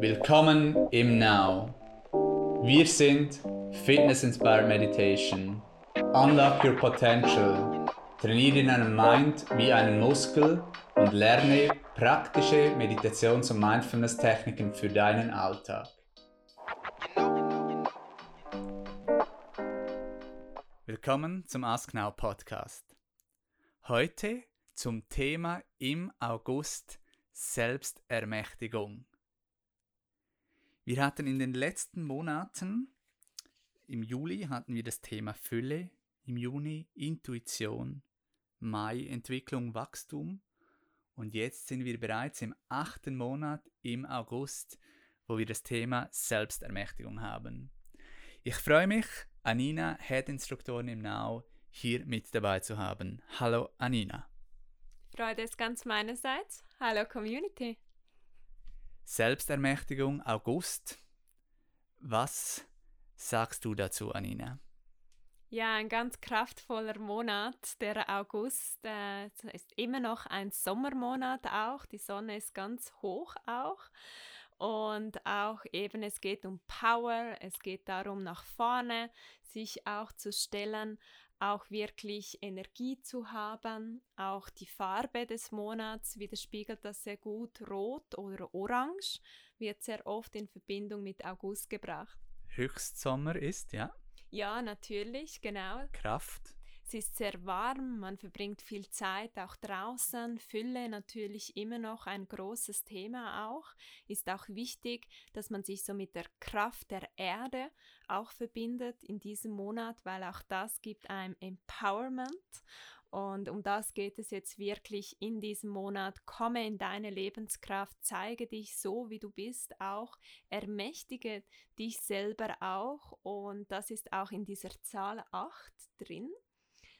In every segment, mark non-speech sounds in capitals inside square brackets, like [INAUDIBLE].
Willkommen im Now. Wir sind Fitness Inspired Meditation. Unlock your potential. Trainiere deinen Mind wie einen Muskel und lerne praktische Meditations- und Mindfulness-Techniken für deinen Alltag. Willkommen zum Ask Now Podcast. Heute zum Thema im August Selbstermächtigung. Wir hatten in den letzten Monaten, im Juli hatten wir das Thema Fülle, im Juni Intuition, Mai Entwicklung, Wachstum und jetzt sind wir bereits im achten Monat im August, wo wir das Thema Selbstermächtigung haben. Ich freue mich, Anina, Head-Instruktorin im Now, hier mit dabei zu haben. Hallo Anina. Freude ist ganz meinerseits. Hallo Community. Selbstermächtigung August. Was sagst du dazu, Anina? Ja, ein ganz kraftvoller Monat, der August. Äh, ist immer noch ein Sommermonat auch. Die Sonne ist ganz hoch auch. Und auch eben, es geht um Power, es geht darum, nach vorne sich auch zu stellen, auch wirklich Energie zu haben. Auch die Farbe des Monats widerspiegelt das sehr gut. Rot oder Orange wird sehr oft in Verbindung mit August gebracht. Höchstsommer ist, ja. Ja, natürlich, genau. Kraft. Es ist sehr warm, man verbringt viel Zeit auch draußen. Fülle natürlich immer noch ein großes Thema auch. Ist auch wichtig, dass man sich so mit der Kraft der Erde auch verbindet in diesem Monat, weil auch das gibt einem Empowerment. Und um das geht es jetzt wirklich in diesem Monat. Komme in deine Lebenskraft, zeige dich so, wie du bist, auch ermächtige dich selber auch. Und das ist auch in dieser Zahl 8 drin.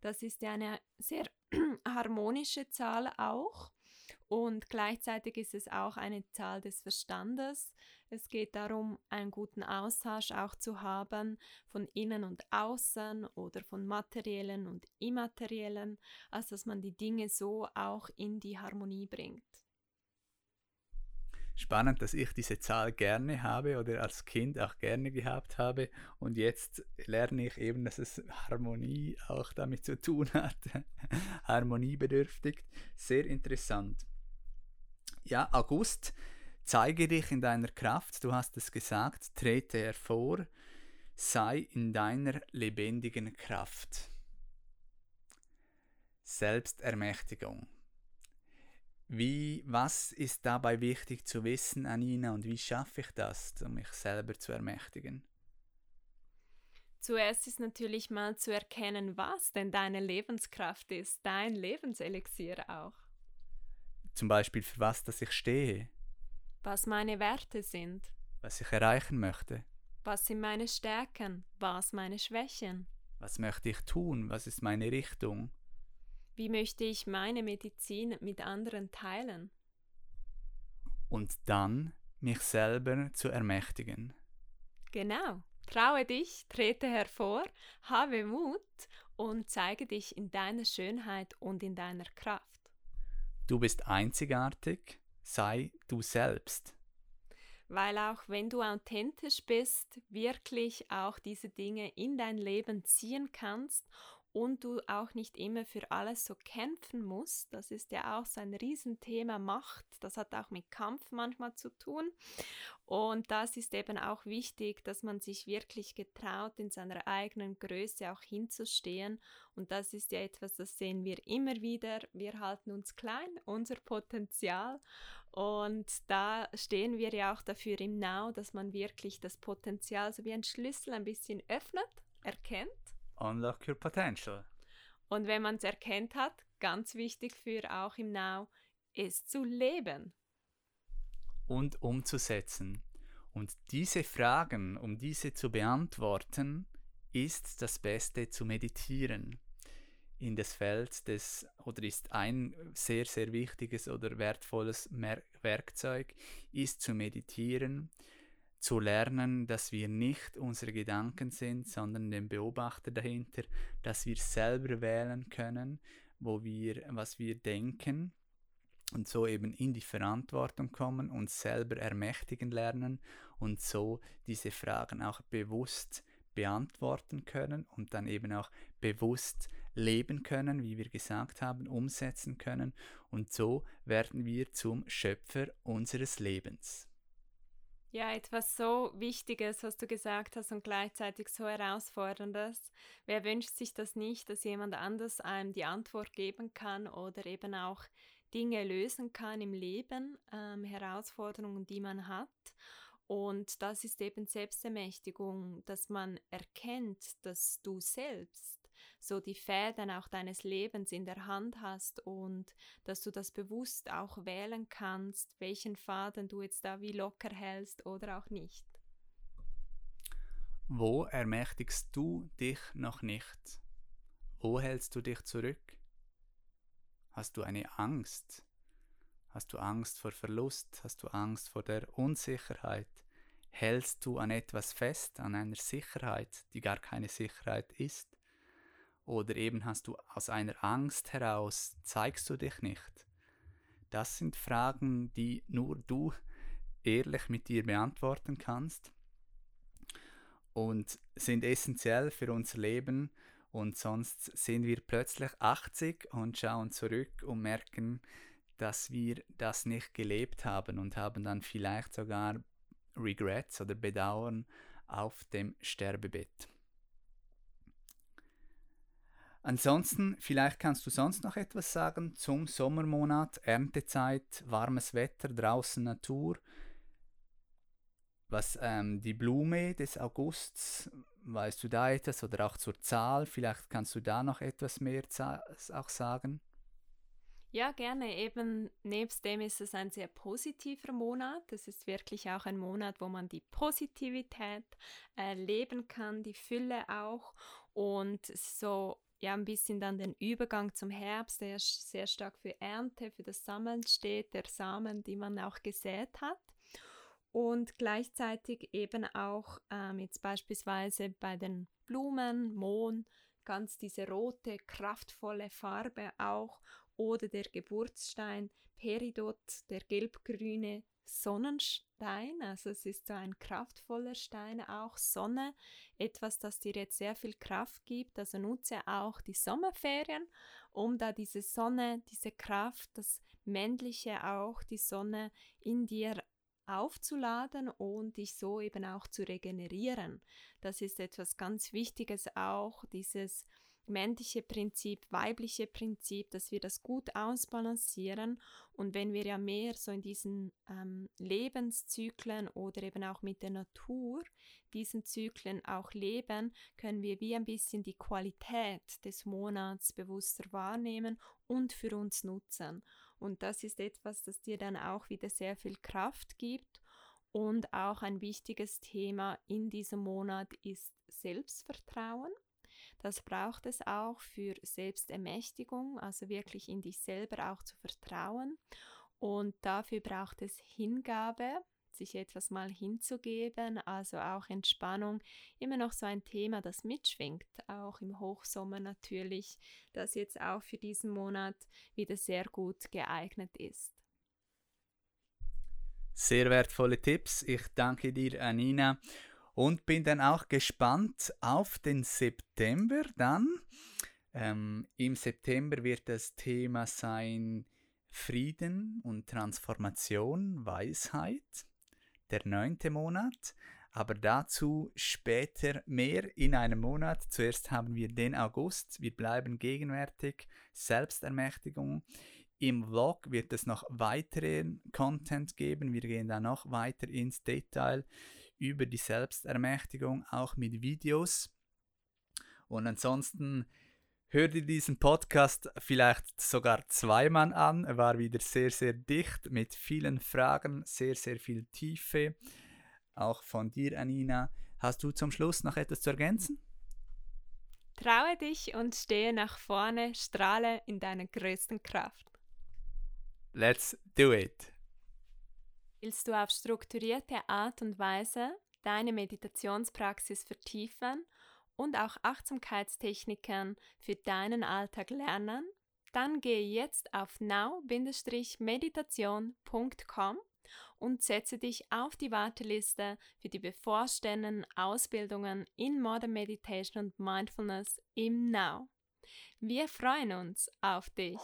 Das ist ja eine sehr [CLEARS THROAT] harmonische Zahl auch. Und gleichzeitig ist es auch eine Zahl des Verstandes. Es geht darum, einen guten Austausch auch zu haben von innen und außen oder von materiellen und immateriellen, also dass man die Dinge so auch in die Harmonie bringt spannend, dass ich diese Zahl gerne habe oder als Kind auch gerne gehabt habe und jetzt lerne ich eben, dass es Harmonie auch damit zu tun hat. [LAUGHS] Harmoniebedürftig. Sehr interessant. Ja, August, zeige dich in deiner Kraft. Du hast es gesagt, trete hervor, sei in deiner lebendigen Kraft. Selbstermächtigung. Wie, was ist dabei wichtig zu wissen, Anina, und wie schaffe ich das, um mich selber zu ermächtigen? Zuerst ist natürlich mal zu erkennen, was denn deine Lebenskraft ist, dein Lebenselixier auch. Zum Beispiel für was, dass ich stehe. Was meine Werte sind. Was ich erreichen möchte. Was sind meine Stärken? Was meine Schwächen? Was möchte ich tun? Was ist meine Richtung? Wie möchte ich meine Medizin mit anderen teilen? Und dann mich selber zu ermächtigen. Genau. Traue dich, trete hervor, habe Mut und zeige dich in deiner Schönheit und in deiner Kraft. Du bist einzigartig, sei du selbst. Weil auch wenn du authentisch bist, wirklich auch diese Dinge in dein Leben ziehen kannst und du auch nicht immer für alles so kämpfen musst. Das ist ja auch so ein Riesenthema Macht. Das hat auch mit Kampf manchmal zu tun. Und das ist eben auch wichtig, dass man sich wirklich getraut, in seiner eigenen Größe auch hinzustehen. Und das ist ja etwas, das sehen wir immer wieder. Wir halten uns klein, unser Potenzial. Und da stehen wir ja auch dafür im Now, dass man wirklich das Potenzial so wie ein Schlüssel ein bisschen öffnet, erkennt Unlock your potential. Und wenn man es erkennt hat, ganz wichtig für auch im Now, ist zu leben. Und umzusetzen. Und diese Fragen, um diese zu beantworten, ist das Beste zu meditieren. In das Feld des, oder ist ein sehr, sehr wichtiges oder wertvolles Werkzeug, ist zu meditieren, zu lernen, dass wir nicht unsere Gedanken sind, sondern den Beobachter dahinter, dass wir selber wählen können, wo wir, was wir denken und so eben in die Verantwortung kommen, uns selber ermächtigen lernen und so diese Fragen auch bewusst beantworten können und dann eben auch bewusst leben können, wie wir gesagt haben, umsetzen können und so werden wir zum Schöpfer unseres Lebens. Ja, etwas so Wichtiges, was du gesagt hast und gleichzeitig so herausforderndes. Wer wünscht sich das nicht, dass jemand anders einem die Antwort geben kann oder eben auch Dinge lösen kann im Leben, ähm, Herausforderungen, die man hat. Und das ist eben Selbstermächtigung, dass man erkennt, dass du selbst so die Fäden auch deines Lebens in der Hand hast und dass du das bewusst auch wählen kannst, welchen Faden du jetzt da wie locker hältst oder auch nicht. Wo ermächtigst du dich noch nicht? Wo hältst du dich zurück? Hast du eine Angst? Hast du Angst vor Verlust? Hast du Angst vor der Unsicherheit? Hältst du an etwas fest, an einer Sicherheit, die gar keine Sicherheit ist? Oder eben hast du aus einer Angst heraus, zeigst du dich nicht? Das sind Fragen, die nur du ehrlich mit dir beantworten kannst und sind essentiell für unser Leben und sonst sind wir plötzlich 80 und schauen zurück und merken, dass wir das nicht gelebt haben und haben dann vielleicht sogar Regrets oder Bedauern auf dem Sterbebett. Ansonsten, vielleicht kannst du sonst noch etwas sagen zum Sommermonat, Erntezeit, warmes Wetter, draußen Natur. Was ähm, die Blume des Augusts, weißt du da etwas oder auch zur Zahl? Vielleicht kannst du da noch etwas mehr auch sagen. Ja, gerne. Eben nebst dem ist es ein sehr positiver Monat. Es ist wirklich auch ein Monat, wo man die Positivität erleben kann, die Fülle auch und so ja ein bisschen dann den Übergang zum Herbst, der sehr stark für Ernte, für das Sammeln steht, der Samen, die man auch gesät hat. Und gleichzeitig eben auch ähm, jetzt beispielsweise bei den Blumen, Mohn, ganz diese rote, kraftvolle Farbe auch oder der Geburtsstein Peridot, der gelbgrüne Sonnenstein. Also es ist so ein kraftvoller Stein, auch Sonne, etwas, das dir jetzt sehr viel Kraft gibt. Also nutze auch die Sommerferien, um da diese Sonne, diese Kraft, das Männliche auch, die Sonne in dir aufzuladen und dich so eben auch zu regenerieren. Das ist etwas ganz Wichtiges auch, dieses männliche Prinzip, weibliche Prinzip, dass wir das gut ausbalancieren. Und wenn wir ja mehr so in diesen ähm, Lebenszyklen oder eben auch mit der Natur diesen Zyklen auch leben, können wir wie ein bisschen die Qualität des Monats bewusster wahrnehmen und für uns nutzen. Und das ist etwas, das dir dann auch wieder sehr viel Kraft gibt. Und auch ein wichtiges Thema in diesem Monat ist Selbstvertrauen. Das braucht es auch für Selbstermächtigung, also wirklich in dich selber auch zu vertrauen. Und dafür braucht es Hingabe, sich etwas mal hinzugeben, also auch Entspannung, immer noch so ein Thema, das mitschwingt, auch im Hochsommer natürlich, das jetzt auch für diesen Monat wieder sehr gut geeignet ist. Sehr wertvolle Tipps. Ich danke dir, Anina und bin dann auch gespannt auf den September dann. Ähm, Im September wird das Thema sein Frieden und Transformation, Weisheit, der neunte Monat. Aber dazu später mehr in einem Monat. Zuerst haben wir den August. Wir bleiben gegenwärtig. Selbstermächtigung. Im Vlog wird es noch weiteren Content geben. Wir gehen da noch weiter ins Detail über die Selbstermächtigung, auch mit Videos. Und ansonsten hör dir diesen Podcast vielleicht sogar zweimal an. Er war wieder sehr, sehr dicht mit vielen Fragen, sehr, sehr viel Tiefe. Auch von dir, Anina. Hast du zum Schluss noch etwas zu ergänzen? Traue dich und stehe nach vorne, strahle in deiner größten Kraft. Let's do it! Willst du auf strukturierte Art und Weise deine Meditationspraxis vertiefen und auch Achtsamkeitstechniken für deinen Alltag lernen? dann gehe jetzt auf now-meditation.com und setze dich auf die Warteliste für die bevorstehenden Ausbildungen in Modern Meditation und Mindfulness im Now. Wir freuen uns auf dich.